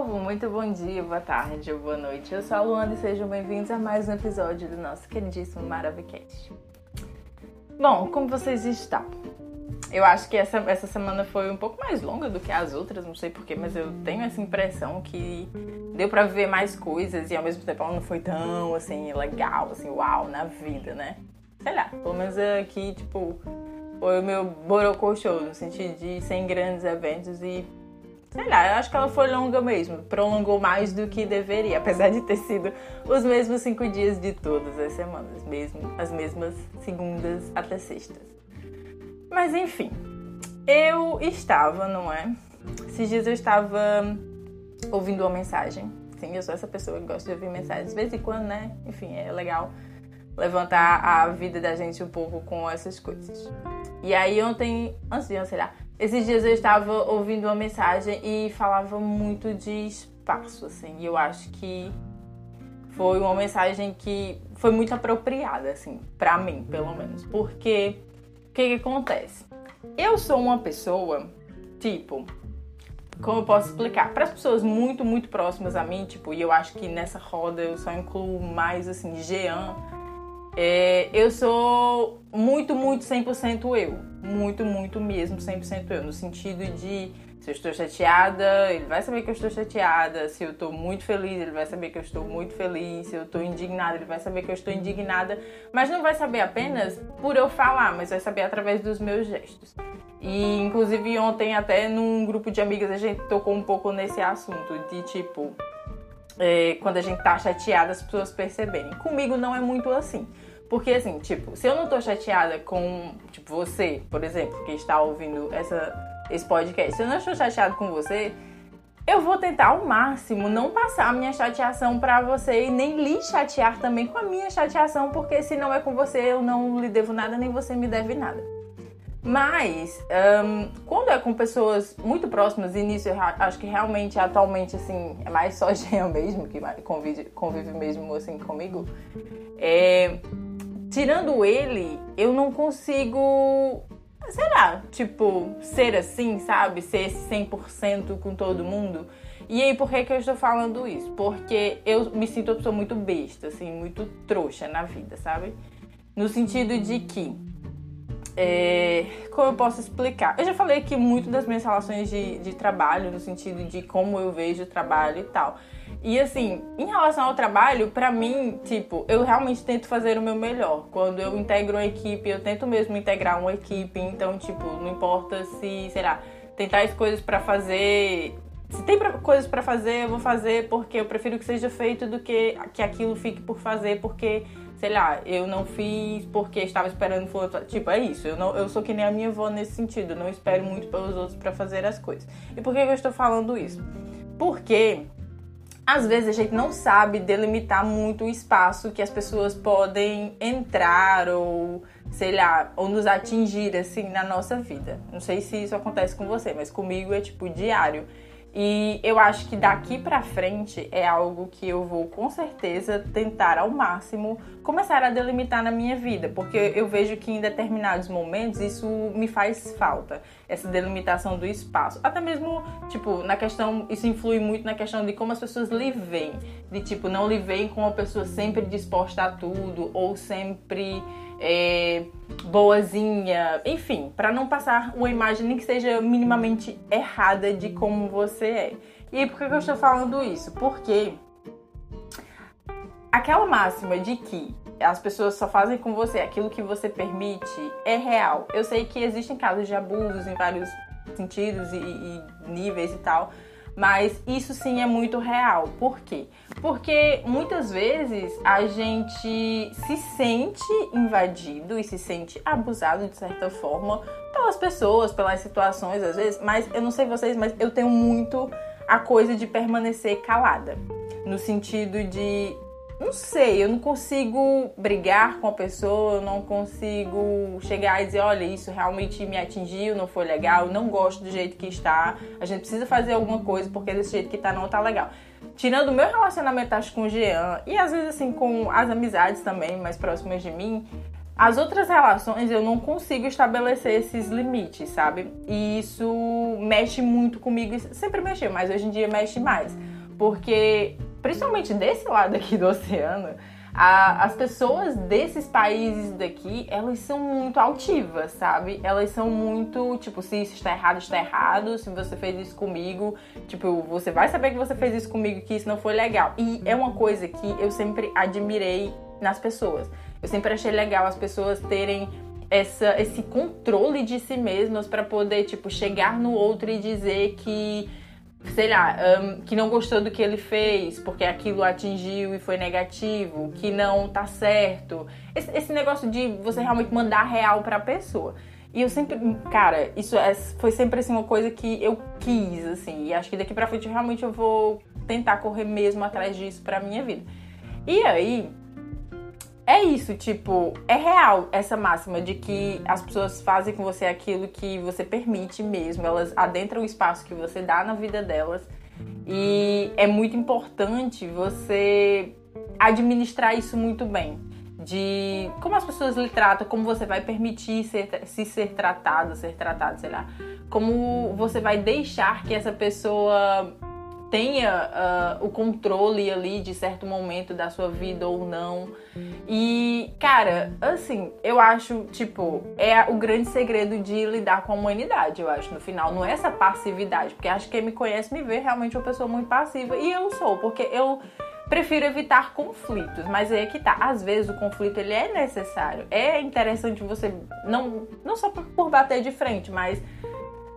povo! Muito bom dia, boa tarde boa noite. Eu sou a Luana e sejam bem-vindos a mais um episódio do nosso queridíssimo Maravicast. Bom, como vocês estão? Eu acho que essa, essa semana foi um pouco mais longa do que as outras, não sei porquê, mas eu tenho essa impressão que deu pra ver mais coisas e ao mesmo tempo ela não foi tão, assim, legal, assim, uau, na vida, né? Sei lá, pelo menos aqui, tipo, foi o meu Borocô Show, no sentido de sem grandes eventos e Sei lá, eu acho que ela foi longa mesmo. Prolongou mais do que deveria, apesar de ter sido os mesmos cinco dias de todas as semanas, mesmo as mesmas segundas até sextas. Mas enfim, eu estava, não é? Esses dias eu estava ouvindo uma mensagem. Sim, eu sou essa pessoa que gosta de ouvir mensagens de vez em quando, né? Enfim, é legal levantar a vida da gente um pouco com essas coisas. E aí ontem, antes de sei lá, esses dias eu estava ouvindo uma mensagem e falava muito de espaço, assim. E eu acho que foi uma mensagem que foi muito apropriada, assim, para mim, pelo menos. Porque o que, que acontece? Eu sou uma pessoa, tipo, como eu posso explicar? Para as pessoas muito, muito próximas a mim, tipo, e eu acho que nessa roda eu só incluo mais, assim, Jean é, eu sou muito, muito 100% eu. Muito, muito mesmo 100% eu. No sentido de, se eu estou chateada, ele vai saber que eu estou chateada. Se eu estou muito feliz, ele vai saber que eu estou muito feliz. Se eu estou indignada, ele vai saber que eu estou indignada. Mas não vai saber apenas por eu falar, mas vai saber através dos meus gestos. E, inclusive, ontem, até num grupo de amigas, a gente tocou um pouco nesse assunto de tipo é, quando a gente tá chateada, as pessoas perceberem. Comigo não é muito assim. Porque assim, tipo, se eu não tô chateada com, tipo, você, por exemplo, que está ouvindo essa, esse podcast, se eu não estou chateada com você, eu vou tentar ao máximo não passar a minha chateação para você e nem lhe chatear também com a minha chateação, porque se não é com você, eu não lhe devo nada, nem você me deve nada. Mas, um, quando é com pessoas muito próximas, e nisso eu acho que realmente, atualmente, assim, é mais só Jean mesmo, que convive, convive mesmo, assim, comigo, é, tirando ele, eu não consigo, sei lá, tipo, ser assim, sabe? Ser esse 100% com todo mundo. E aí, por que, que eu estou falando isso? Porque eu me sinto uma pessoa muito besta, assim, muito trouxa na vida, sabe? No sentido de que é, como eu posso explicar? Eu já falei aqui muito das minhas relações de, de trabalho, no sentido de como eu vejo o trabalho e tal. E assim, em relação ao trabalho, para mim, tipo, eu realmente tento fazer o meu melhor. Quando eu integro uma equipe, eu tento mesmo integrar uma equipe. Então, tipo, não importa se, sei lá, tem tais coisas para fazer. Se tem coisas para fazer, eu vou fazer porque eu prefiro que seja feito do que que aquilo fique por fazer, porque sei lá, eu não fiz porque estava esperando. Tipo, é isso. Eu, não, eu sou que nem a minha avó nesse sentido. Não espero muito pelos outros para fazer as coisas. E por que eu estou falando isso? Porque às vezes a gente não sabe delimitar muito o espaço que as pessoas podem entrar ou, sei lá, ou nos atingir assim na nossa vida. Não sei se isso acontece com você, mas comigo é tipo diário. E eu acho que daqui para frente é algo que eu vou com certeza tentar ao máximo começar a delimitar na minha vida, porque eu vejo que em determinados momentos isso me faz falta, essa delimitação do espaço. Até mesmo, tipo, na questão, isso influi muito na questão de como as pessoas lhe veem, de tipo, não lhe veem como uma pessoa sempre disposta a tudo ou sempre é, boazinha, enfim, para não passar uma imagem nem que seja minimamente errada de como você é. E por que eu estou falando isso? Porque aquela máxima de que as pessoas só fazem com você aquilo que você permite é real. Eu sei que existem casos de abusos em vários sentidos e, e níveis e tal, mas isso sim é muito real. Por quê? Porque muitas vezes a gente se sente invadido e se sente abusado de certa forma pelas pessoas, pelas situações às vezes, mas eu não sei vocês, mas eu tenho muito a coisa de permanecer calada. No sentido de não sei, eu não consigo brigar com a pessoa, eu não consigo chegar e dizer, olha, isso realmente me atingiu, não foi legal, não gosto do jeito que está, a gente precisa fazer alguma coisa porque desse jeito que está não tá legal. Tirando o meu relacionamento acho, com o Jean e às vezes assim com as amizades também mais próximas de mim, as outras relações eu não consigo estabelecer esses limites, sabe? E isso mexe muito comigo, sempre mexeu, mas hoje em dia mexe mais. Porque, principalmente desse lado aqui do oceano, a, as pessoas desses países daqui, elas são muito altivas, sabe? Elas são muito, tipo, se isso está errado, está errado. Se você fez isso comigo, tipo, você vai saber que você fez isso comigo, que isso não foi legal. E é uma coisa que eu sempre admirei nas pessoas. Eu sempre achei legal as pessoas terem essa, esse controle de si mesmas para poder, tipo, chegar no outro e dizer que, sei lá, um, que não gostou do que ele fez porque aquilo atingiu e foi negativo, que não tá certo. Esse, esse negócio de você realmente mandar real pra pessoa. E eu sempre, cara, isso é, foi sempre assim uma coisa que eu quis, assim, e acho que daqui pra frente realmente eu vou tentar correr mesmo atrás disso pra minha vida. E aí, é isso, tipo, é real essa máxima de que as pessoas fazem com você aquilo que você permite mesmo, elas adentram o espaço que você dá na vida delas. E é muito importante você administrar isso muito bem. De como as pessoas lhe tratam, como você vai permitir ser, se ser tratado, ser tratado, sei lá. Como você vai deixar que essa pessoa tenha uh, o controle ali de certo momento da sua vida ou não. E, cara, assim, eu acho, tipo, é o grande segredo de lidar com a humanidade, eu acho, no final. Não é essa passividade, porque acho que quem me conhece me vê realmente uma pessoa muito passiva. E eu sou, porque eu prefiro evitar conflitos, mas aí é que tá. Às vezes o conflito ele é necessário. É interessante você não não só por bater de frente, mas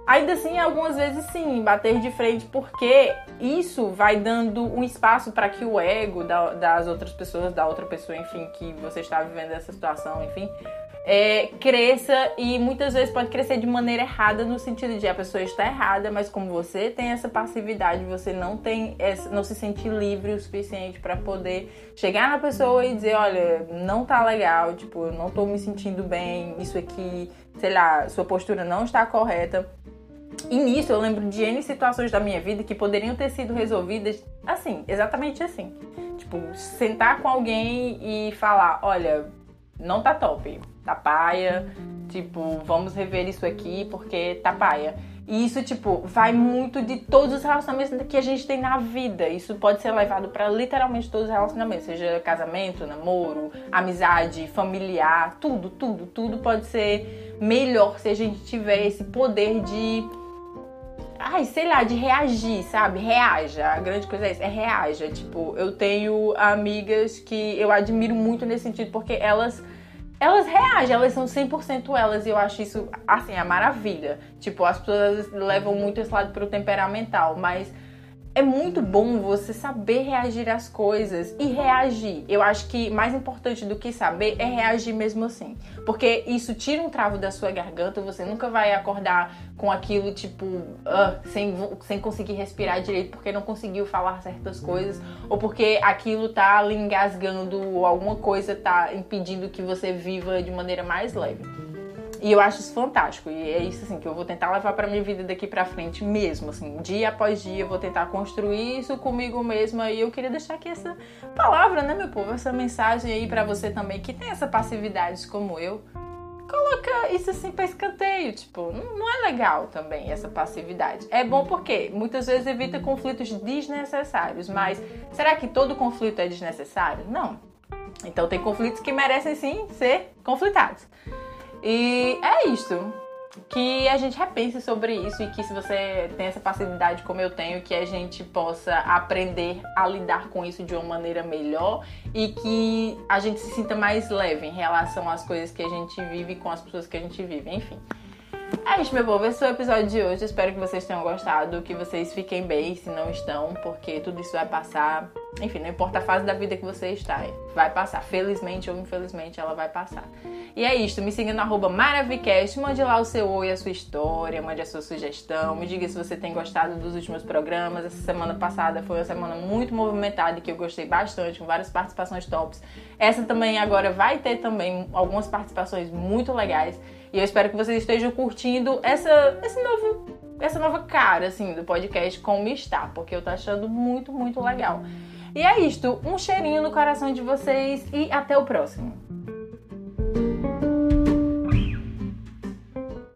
Ainda assim, algumas vezes sim, bater de frente, porque isso vai dando um espaço para que o ego da, das outras pessoas, da outra pessoa, enfim, que você está vivendo essa situação, enfim, é, cresça e muitas vezes pode crescer de maneira errada no sentido de a pessoa está errada, mas como você tem essa passividade, você não tem, essa, não se sente livre o suficiente para poder chegar na pessoa e dizer, olha, não tá legal, tipo, eu não tô me sentindo bem, isso aqui, sei lá, sua postura não está correta e nisso eu lembro de N situações da minha vida que poderiam ter sido resolvidas assim, exatamente assim. Tipo, sentar com alguém e falar: olha, não tá top, tá paia, tipo, vamos rever isso aqui porque tá paia. E isso, tipo, vai muito de todos os relacionamentos que a gente tem na vida. Isso pode ser levado para literalmente todos os relacionamentos, seja casamento, namoro, amizade, familiar, tudo, tudo, tudo pode ser melhor se a gente tiver esse poder de ai, sei lá, de reagir, sabe? Reaja. A grande coisa é isso, é reaja. Tipo, eu tenho amigas que eu admiro muito nesse sentido, porque elas elas reagem, elas são 100% elas e eu acho isso, assim, a maravilha. Tipo, as pessoas levam muito esse lado pro temperamental, mas é muito bom você saber reagir às coisas e reagir. Eu acho que mais importante do que saber é reagir mesmo assim. Porque isso tira um travo da sua garganta, você nunca vai acordar com aquilo tipo uh, sem, sem conseguir respirar direito porque não conseguiu falar certas coisas ou porque aquilo tá lhe engasgando ou alguma coisa tá impedindo que você viva de maneira mais leve. E eu acho isso fantástico. E é isso assim que eu vou tentar levar para minha vida daqui para frente mesmo, assim, dia após dia eu vou tentar construir isso comigo mesma e eu queria deixar aqui essa palavra, né, meu povo, essa mensagem aí para você também que tem essa passividade como eu. Coloca isso assim para escanteio, tipo, não é legal também essa passividade. É bom porque muitas vezes evita conflitos desnecessários, mas será que todo conflito é desnecessário? Não. Então tem conflitos que merecem sim ser conflitados. E é isso. Que a gente repense sobre isso e que se você tem essa facilidade como eu tenho, que a gente possa aprender a lidar com isso de uma maneira melhor e que a gente se sinta mais leve em relação às coisas que a gente vive com as pessoas que a gente vive, enfim. É isso, meu povo. Esse é o episódio de hoje. Espero que vocês tenham gostado, que vocês fiquem bem se não estão, porque tudo isso vai passar. Enfim, não importa a fase da vida que você está, vai passar. Felizmente ou infelizmente, ela vai passar. E é isso. Me siga no Maravicast. Mande lá o seu oi, a sua história, mande a sua sugestão. Me diga se você tem gostado dos últimos programas. Essa semana passada foi uma semana muito movimentada e que eu gostei bastante, com várias participações tops. Essa também agora vai ter também algumas participações muito legais. E eu espero que vocês estejam curtindo essa, esse novo, essa nova cara, assim, do podcast como está, porque eu tô achando muito, muito legal. E é isto, um cheirinho no coração de vocês e até o próximo.